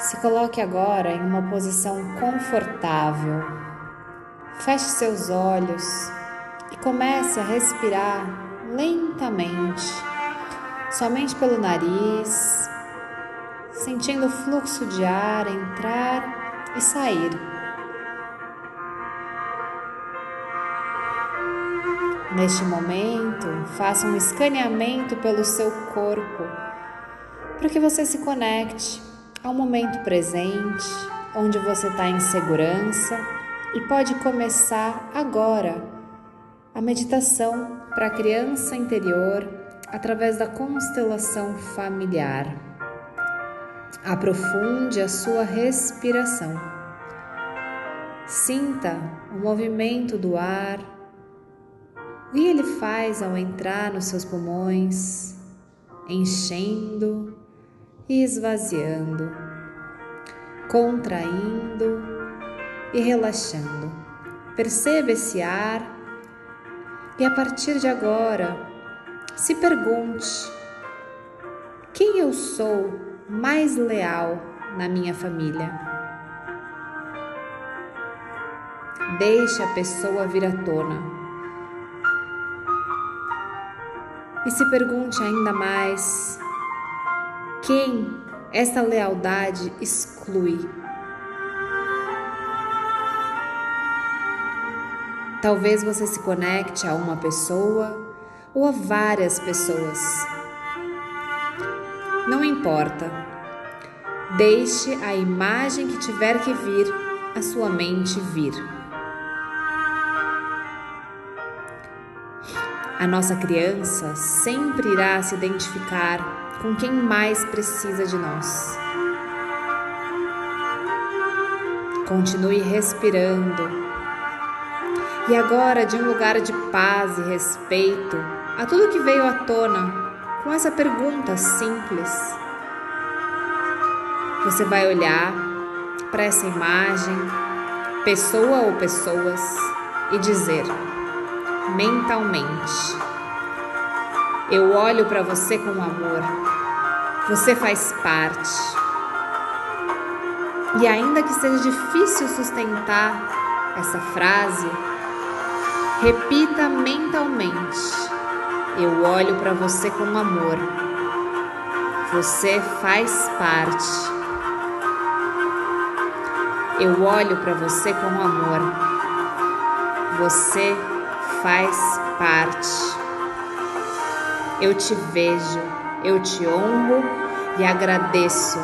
Se coloque agora em uma posição confortável. Feche seus olhos e comece a respirar lentamente, somente pelo nariz, sentindo o fluxo de ar entrar e sair. Neste momento, faça um escaneamento pelo seu corpo para que você se conecte ao momento presente, onde você está em segurança e pode começar agora a meditação para a criança interior através da constelação familiar. Aprofunde a sua respiração. Sinta o movimento do ar, o que ele faz ao entrar nos seus pulmões, enchendo esvaziando, contraindo e relaxando. Perceba esse ar e a partir de agora se pergunte: quem eu sou mais leal na minha família? Deixe a pessoa vir à tona. E se pergunte ainda mais: quem essa lealdade exclui? Talvez você se conecte a uma pessoa ou a várias pessoas. Não importa. Deixe a imagem que tiver que vir a sua mente vir. A nossa criança sempre irá se identificar com quem mais precisa de nós. Continue respirando e agora, de um lugar de paz e respeito a tudo que veio à tona com essa pergunta simples, você vai olhar para essa imagem, pessoa ou pessoas, e dizer mentalmente: Eu olho para você com amor, você faz parte. E ainda que seja difícil sustentar essa frase, Repita mentalmente: Eu olho para você com amor. Você faz parte. Eu olho para você com amor. Você faz parte. Eu te vejo, eu te honro e agradeço.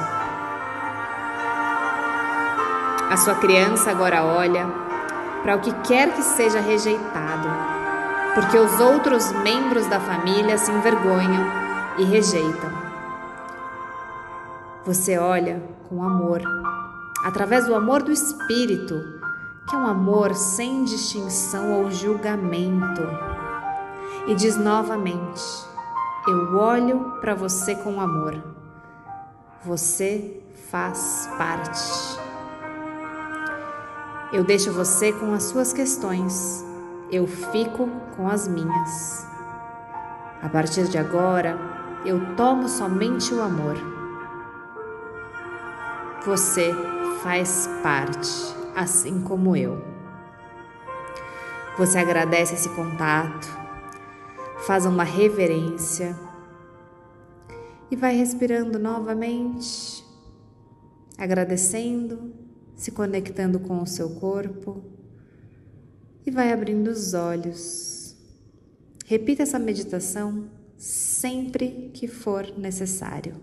A sua criança agora olha para o que quer que seja rejeitado, porque os outros membros da família se envergonham e rejeitam. Você olha com amor, através do amor do Espírito, que é um amor sem distinção ou julgamento, e diz novamente: Eu olho para você com amor. Você faz parte. Eu deixo você com as suas questões, eu fico com as minhas. A partir de agora, eu tomo somente o amor. Você faz parte, assim como eu. Você agradece esse contato, faz uma reverência e vai respirando novamente, agradecendo se conectando com o seu corpo e vai abrindo os olhos. Repita essa meditação sempre que for necessário.